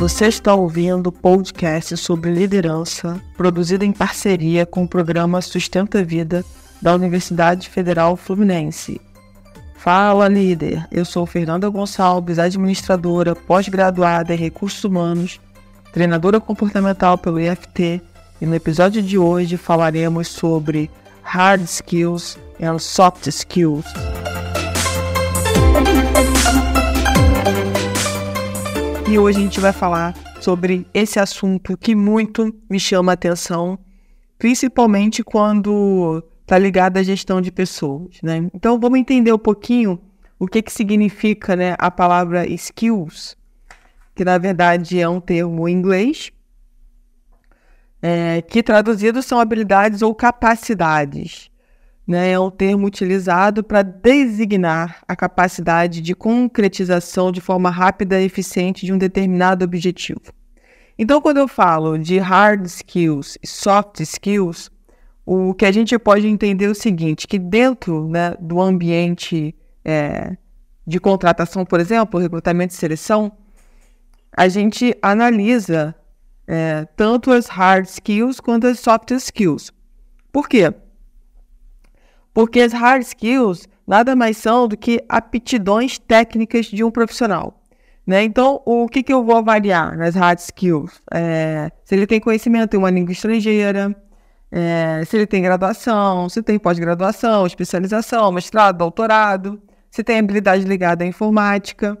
Você está ouvindo o podcast sobre liderança, produzido em parceria com o programa Sustenta Vida da Universidade Federal Fluminense. Fala, líder! Eu sou Fernanda Gonçalves, administradora, pós-graduada em recursos humanos, treinadora comportamental pelo IFT, e no episódio de hoje falaremos sobre hard skills and soft skills. E hoje a gente vai falar sobre esse assunto que muito me chama a atenção, principalmente quando está ligado à gestão de pessoas, né? Então vamos entender um pouquinho o que, que significa né, a palavra skills, que na verdade é um termo em inglês, é, que traduzido são habilidades ou capacidades né, é um termo utilizado para designar a capacidade de concretização de forma rápida e eficiente de um determinado objetivo. Então, quando eu falo de hard skills e soft skills, o que a gente pode entender é o seguinte, que dentro né, do ambiente é, de contratação, por exemplo, recrutamento e seleção, a gente analisa é, tanto as hard skills quanto as soft skills. Por quê? Porque as hard skills nada mais são do que aptidões técnicas de um profissional. Né? Então, o que, que eu vou avaliar nas hard skills? É, se ele tem conhecimento em uma língua estrangeira, é, se ele tem graduação, se tem pós-graduação, especialização, mestrado, doutorado, se tem habilidade ligada à informática.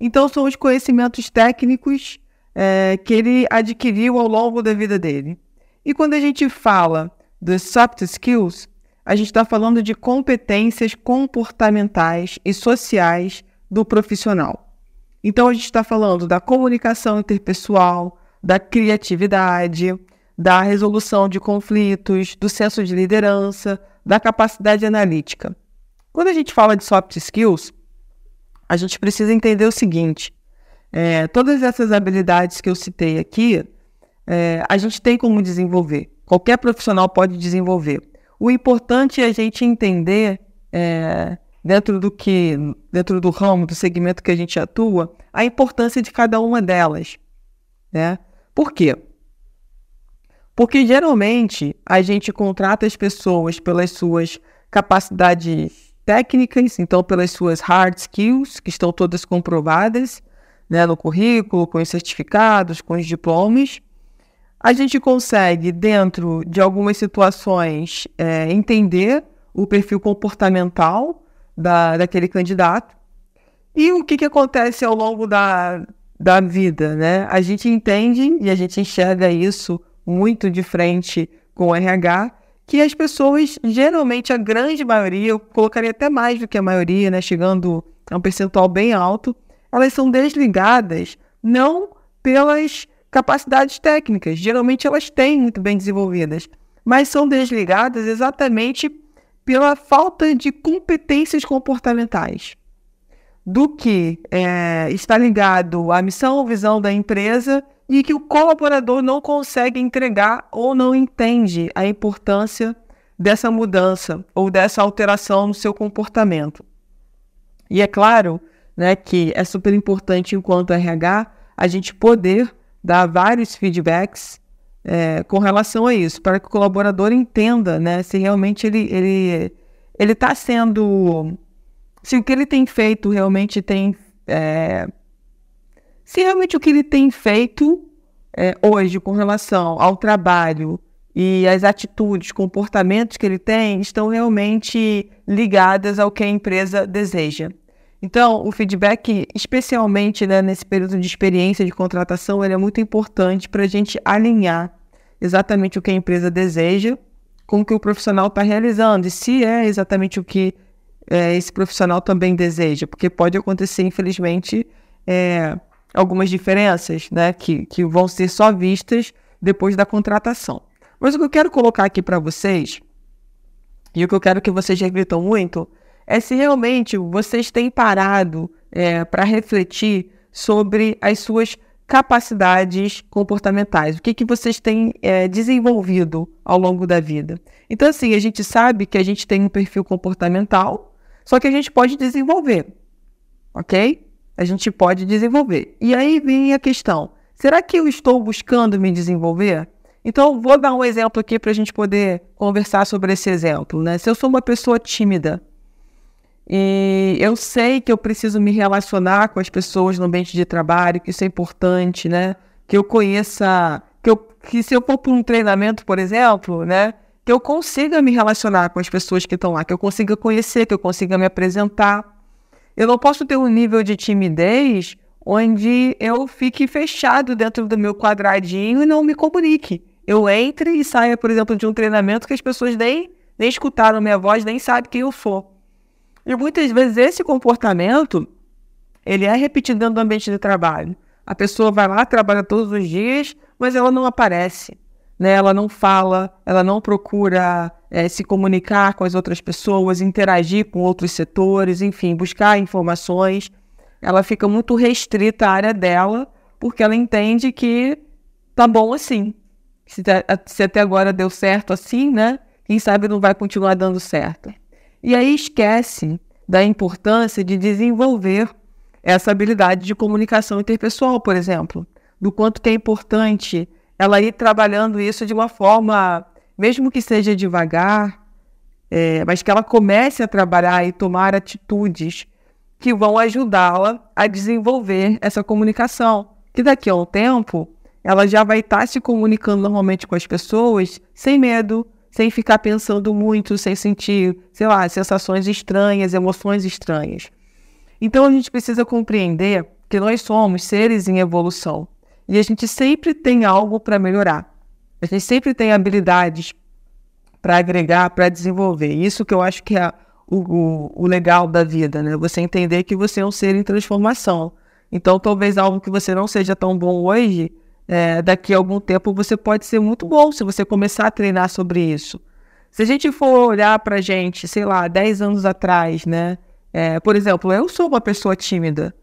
Então, são os conhecimentos técnicos é, que ele adquiriu ao longo da vida dele. E quando a gente fala dos soft skills, a gente está falando de competências comportamentais e sociais do profissional. Então, a gente está falando da comunicação interpessoal, da criatividade, da resolução de conflitos, do senso de liderança, da capacidade analítica. Quando a gente fala de soft skills, a gente precisa entender o seguinte: é, todas essas habilidades que eu citei aqui, é, a gente tem como desenvolver. Qualquer profissional pode desenvolver. O importante é a gente entender, é, dentro do que, dentro do ramo, do segmento que a gente atua, a importância de cada uma delas. Né? Por quê? Porque geralmente a gente contrata as pessoas pelas suas capacidades técnicas, então pelas suas hard skills, que estão todas comprovadas né, no currículo, com os certificados, com os diplomas, a gente consegue, dentro de algumas situações, é, entender o perfil comportamental da, daquele candidato. E o que, que acontece ao longo da, da vida, né? A gente entende e a gente enxerga isso muito de frente com o RH, que as pessoas, geralmente a grande maioria, eu colocaria até mais do que a maioria, né? Chegando a um percentual bem alto, elas são desligadas não pelas capacidades técnicas. Geralmente elas têm muito bem desenvolvidas, mas são desligadas exatamente pela falta de competências comportamentais. Do que é, está ligado à missão ou visão da empresa e que o colaborador não consegue entregar ou não entende a importância dessa mudança ou dessa alteração no seu comportamento. E é claro né, que é super importante, enquanto RH, a gente poder dar vários feedbacks é, com relação a isso, para que o colaborador entenda né, se realmente ele ele ele está sendo se o que ele tem feito realmente tem é, se realmente o que ele tem feito é, hoje com relação ao trabalho e as atitudes, comportamentos que ele tem estão realmente ligadas ao que a empresa deseja. Então, o feedback, especialmente né, nesse período de experiência de contratação, ele é muito importante para a gente alinhar exatamente o que a empresa deseja com o que o profissional está realizando e se é exatamente o que é, esse profissional também deseja, porque pode acontecer, infelizmente, é, algumas diferenças né, que, que vão ser só vistas depois da contratação. Mas o que eu quero colocar aqui para vocês, e o que eu quero que vocês reflitam muito, é se realmente vocês têm parado é, para refletir sobre as suas capacidades comportamentais, o que, que vocês têm é, desenvolvido ao longo da vida. Então, assim, a gente sabe que a gente tem um perfil comportamental, só que a gente pode desenvolver, ok? A gente pode desenvolver. E aí vem a questão: Será que eu estou buscando me desenvolver? Então, vou dar um exemplo aqui para a gente poder conversar sobre esse exemplo. Né? Se eu sou uma pessoa tímida e eu sei que eu preciso me relacionar com as pessoas no ambiente de trabalho, que isso é importante, né? que eu conheça, que, eu, que se eu for para um treinamento, por exemplo, né? que eu consiga me relacionar com as pessoas que estão lá, que eu consiga conhecer, que eu consiga me apresentar. Eu não posso ter um nível de timidez onde eu fique fechado dentro do meu quadradinho e não me comunique. Eu entre e saia, por exemplo, de um treinamento que as pessoas nem, nem escutaram minha voz, nem sabem quem eu sou. E muitas vezes esse comportamento, ele é repetido dentro do ambiente de trabalho. A pessoa vai lá, trabalha todos os dias, mas ela não aparece. Né? Ela não fala, ela não procura é, se comunicar com as outras pessoas, interagir com outros setores, enfim, buscar informações ela fica muito restrita à área dela, porque ela entende que tá bom assim. Se, se até agora deu certo assim, né? Quem sabe não vai continuar dando certo. E aí esquece da importância de desenvolver essa habilidade de comunicação interpessoal, por exemplo. Do quanto que é importante ela ir trabalhando isso de uma forma, mesmo que seja devagar, é, mas que ela comece a trabalhar e tomar atitudes que vão ajudá-la a desenvolver essa comunicação. Que daqui a um tempo ela já vai estar se comunicando normalmente com as pessoas sem medo, sem ficar pensando muito, sem sentir, sei lá, sensações estranhas, emoções estranhas. Então a gente precisa compreender que nós somos seres em evolução e a gente sempre tem algo para melhorar. A gente sempre tem habilidades para agregar, para desenvolver. Isso que eu acho que é o, o, legal da vida, né? Você entender que você é um ser em transformação. Então, talvez algo que você não seja tão bom hoje, é, daqui a algum tempo você pode ser muito bom se você começar a treinar sobre isso. Se a gente for olhar para gente, sei lá, 10 anos atrás, né? É, por exemplo, eu sou uma pessoa tímida.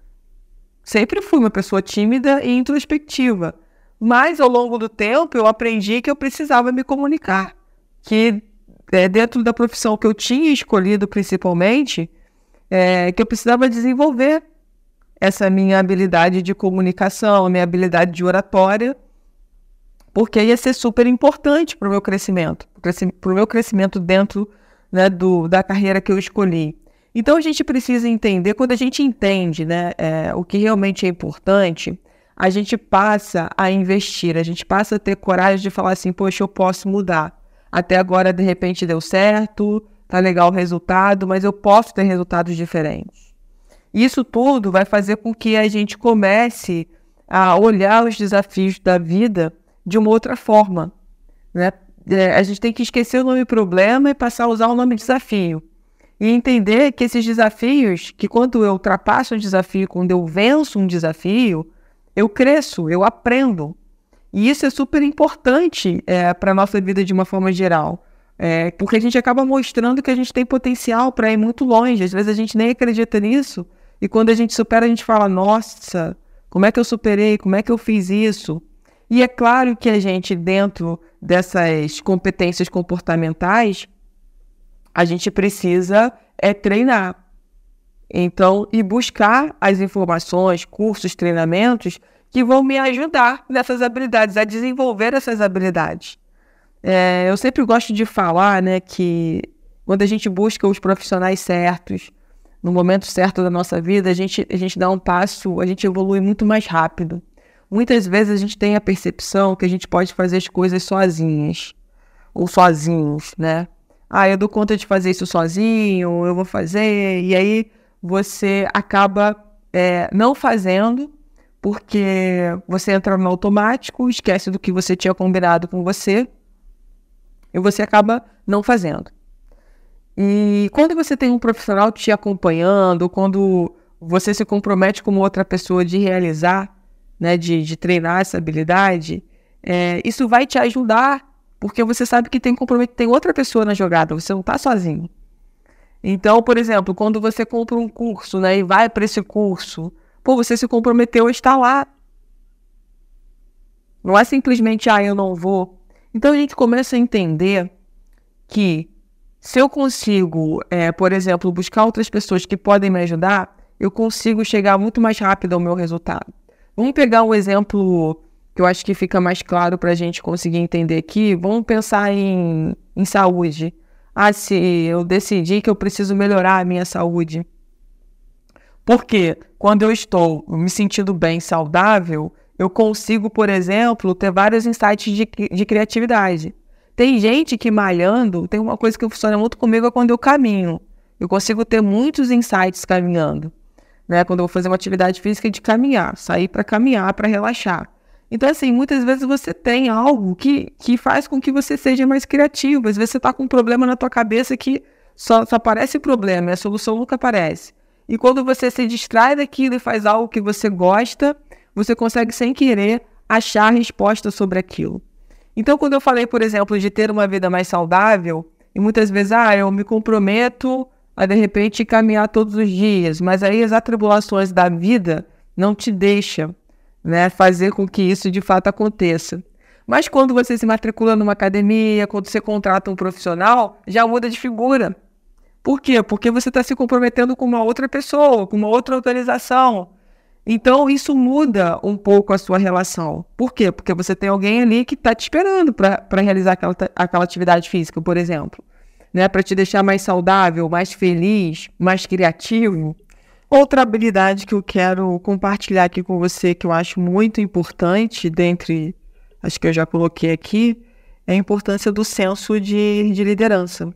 Sempre fui uma pessoa tímida e introspectiva. Mas ao longo do tempo eu aprendi que eu precisava me comunicar. Que é, dentro da profissão que eu tinha escolhido principalmente, é, que eu precisava desenvolver essa minha habilidade de comunicação, minha habilidade de oratória, porque ia ser super importante para o meu crescimento, para o meu crescimento dentro né, do, da carreira que eu escolhi. Então a gente precisa entender, quando a gente entende né, é, o que realmente é importante, a gente passa a investir, a gente passa a ter coragem de falar assim, poxa, eu posso mudar até agora de repente deu certo, tá legal o resultado, mas eu posso ter resultados diferentes. Isso tudo vai fazer com que a gente comece a olhar os desafios da vida de uma outra forma. Né? É, a gente tem que esquecer o nome problema e passar a usar o nome desafio. E entender que esses desafios, que quando eu ultrapasso um desafio, quando eu venço um desafio, eu cresço, eu aprendo. E isso é super importante é, para a nossa vida de uma forma geral. É, porque a gente acaba mostrando que a gente tem potencial para ir muito longe. Às vezes a gente nem acredita nisso. E quando a gente supera, a gente fala: Nossa, como é que eu superei? Como é que eu fiz isso? E é claro que a gente, dentro dessas competências comportamentais, a gente precisa é treinar. Então, e buscar as informações, cursos, treinamentos que vão me ajudar nessas habilidades, a desenvolver essas habilidades. É, eu sempre gosto de falar né, que quando a gente busca os profissionais certos, no momento certo da nossa vida, a gente, a gente dá um passo, a gente evolui muito mais rápido. Muitas vezes a gente tem a percepção que a gente pode fazer as coisas sozinhas, ou sozinhos, né? Ah, eu dou conta de fazer isso sozinho, eu vou fazer, e aí você acaba é, não fazendo porque você entra no automático, esquece do que você tinha combinado com você e você acaba não fazendo. E quando você tem um profissional te acompanhando, quando você se compromete com outra pessoa de realizar, né, de, de treinar essa habilidade, é, isso vai te ajudar, porque você sabe que tem comprometimento, tem outra pessoa na jogada, você não está sozinho. Então, por exemplo, quando você compra um curso né, e vai para esse curso, Pô, você se comprometeu a estar lá. Não é simplesmente, ah, eu não vou. Então a gente começa a entender que se eu consigo, é, por exemplo, buscar outras pessoas que podem me ajudar, eu consigo chegar muito mais rápido ao meu resultado. Vamos pegar um exemplo que eu acho que fica mais claro para a gente conseguir entender aqui, vamos pensar em, em saúde. Ah, se eu decidi que eu preciso melhorar a minha saúde. Porque quando eu estou me sentindo bem, saudável, eu consigo, por exemplo, ter vários insights de, de criatividade. Tem gente que malhando, tem uma coisa que funciona muito comigo é quando eu caminho. Eu consigo ter muitos insights caminhando. Né? Quando eu vou fazer uma atividade física de caminhar, sair para caminhar, para relaxar. Então, assim, muitas vezes você tem algo que, que faz com que você seja mais criativo. Às vezes você está com um problema na tua cabeça que só, só aparece problema, a solução nunca aparece. E quando você se distrai daquilo e faz algo que você gosta, você consegue, sem querer, achar resposta sobre aquilo. Então, quando eu falei, por exemplo, de ter uma vida mais saudável, e muitas vezes, ah, eu me comprometo a de repente caminhar todos os dias, mas aí as atribulações da vida não te deixam né, fazer com que isso de fato aconteça. Mas quando você se matricula numa academia, quando você contrata um profissional, já muda de figura. Por quê? Porque você está se comprometendo com uma outra pessoa, com uma outra autorização. Então, isso muda um pouco a sua relação. Por quê? Porque você tem alguém ali que está te esperando para realizar aquela, aquela atividade física, por exemplo. Né? Para te deixar mais saudável, mais feliz, mais criativo. Outra habilidade que eu quero compartilhar aqui com você, que eu acho muito importante, dentre as que eu já coloquei aqui, é a importância do senso de, de liderança.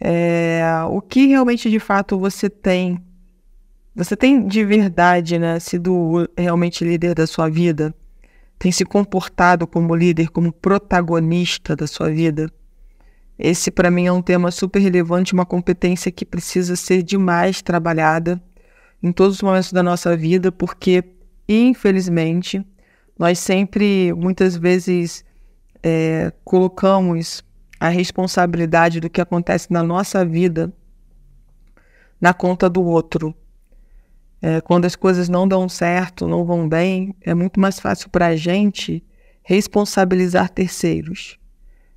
É, o que realmente de fato você tem? Você tem de verdade né, sido realmente líder da sua vida? Tem se comportado como líder, como protagonista da sua vida? Esse, para mim, é um tema super relevante, uma competência que precisa ser demais trabalhada em todos os momentos da nossa vida, porque, infelizmente, nós sempre, muitas vezes, é, colocamos a responsabilidade do que acontece na nossa vida na conta do outro. É, quando as coisas não dão certo, não vão bem, é muito mais fácil para a gente responsabilizar terceiros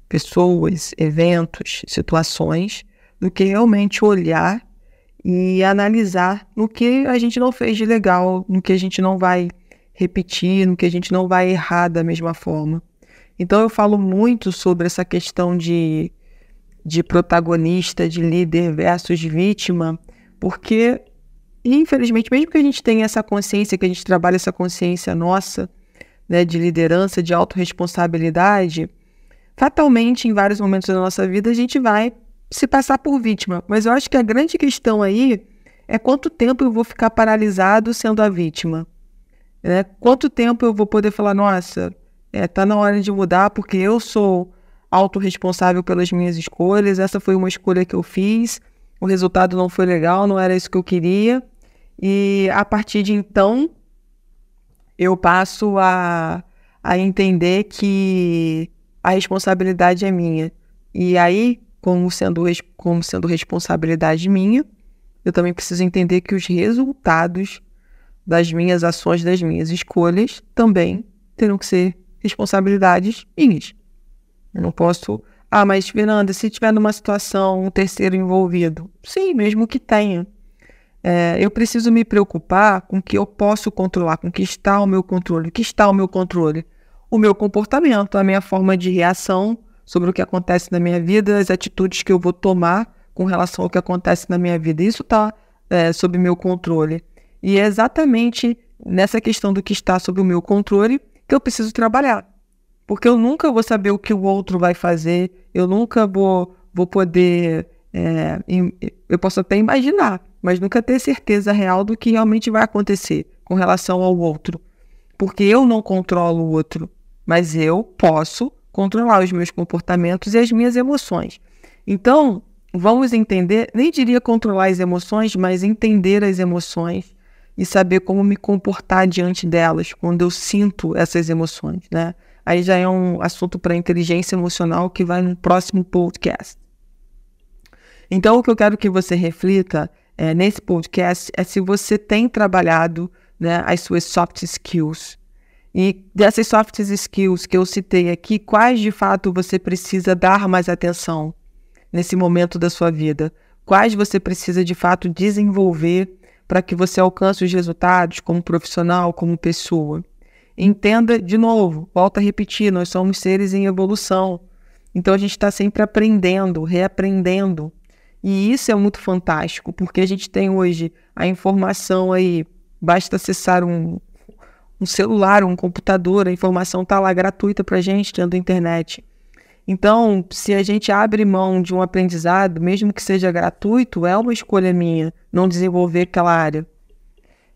pessoas, eventos, situações, do que realmente olhar e analisar no que a gente não fez de legal, no que a gente não vai repetir, no que a gente não vai errar da mesma forma. Então eu falo muito sobre essa questão de, de protagonista, de líder versus vítima, porque infelizmente, mesmo que a gente tenha essa consciência, que a gente trabalhe essa consciência nossa, né, de liderança, de autorresponsabilidade, fatalmente, em vários momentos da nossa vida, a gente vai se passar por vítima. Mas eu acho que a grande questão aí é quanto tempo eu vou ficar paralisado sendo a vítima. Né? Quanto tempo eu vou poder falar, nossa, é, tá na hora de mudar porque eu sou autorresponsável pelas minhas escolhas, essa foi uma escolha que eu fiz, o resultado não foi legal, não era isso que eu queria. E a partir de então, eu passo a, a entender que a responsabilidade é minha. E aí, como sendo, como sendo responsabilidade minha, eu também preciso entender que os resultados das minhas ações, das minhas escolhas, também terão que ser responsabilidades minhas. Eu não posso. Ah, mas Fernanda, se tiver numa situação um terceiro envolvido, sim, mesmo que tenha. É, eu preciso me preocupar com o que eu posso controlar, com o que está ao meu controle. O que está ao meu controle? o meu comportamento, a minha forma de reação sobre o que acontece na minha vida, as atitudes que eu vou tomar com relação ao que acontece na minha vida. Isso está é, sob meu controle. E é exatamente nessa questão do que está sob o meu controle que eu preciso trabalhar. Porque eu nunca vou saber o que o outro vai fazer, eu nunca vou, vou poder. É, eu posso até imaginar, mas nunca ter certeza real do que realmente vai acontecer com relação ao outro. Porque eu não controlo o outro mas eu posso controlar os meus comportamentos e as minhas emoções. Então, vamos entender, nem diria controlar as emoções, mas entender as emoções e saber como me comportar diante delas quando eu sinto essas emoções, né? Aí já é um assunto para inteligência emocional que vai no próximo podcast. Então, o que eu quero que você reflita é, nesse podcast é se você tem trabalhado né, as suas soft skills, e dessas soft skills que eu citei aqui, quais de fato você precisa dar mais atenção nesse momento da sua vida? Quais você precisa de fato desenvolver para que você alcance os resultados como profissional, como pessoa? Entenda de novo, volta a repetir, nós somos seres em evolução. Então a gente está sempre aprendendo, reaprendendo. E isso é muito fantástico, porque a gente tem hoje a informação aí, basta acessar um, um celular, um computador, a informação está lá gratuita para a gente dentro da internet. Então, se a gente abre mão de um aprendizado, mesmo que seja gratuito, é uma escolha minha não desenvolver aquela área.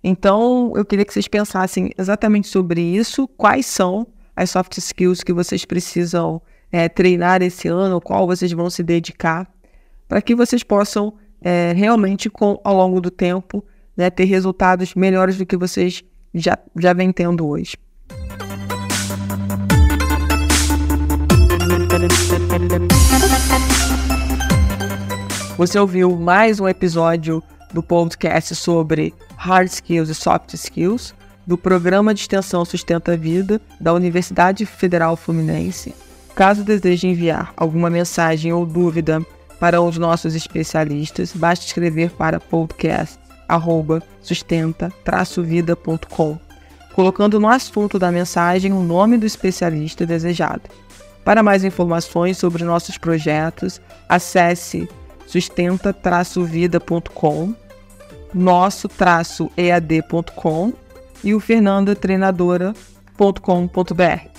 Então, eu queria que vocês pensassem exatamente sobre isso, quais são as soft skills que vocês precisam é, treinar esse ano, qual vocês vão se dedicar, para que vocês possam é, realmente, com, ao longo do tempo, né, ter resultados melhores do que vocês já, já vem tendo hoje. Você ouviu mais um episódio do podcast sobre Hard Skills e Soft Skills do programa de extensão Sustenta a Vida da Universidade Federal Fluminense. Caso deseje enviar alguma mensagem ou dúvida para dos nossos especialistas, basta escrever para podcast@sustenta-vida.com, colocando no assunto da mensagem o nome do especialista desejado. Para mais informações sobre nossos projetos, acesse sustenta-vida.com, nosso-ead.com e o fernandatreinadora.com.br.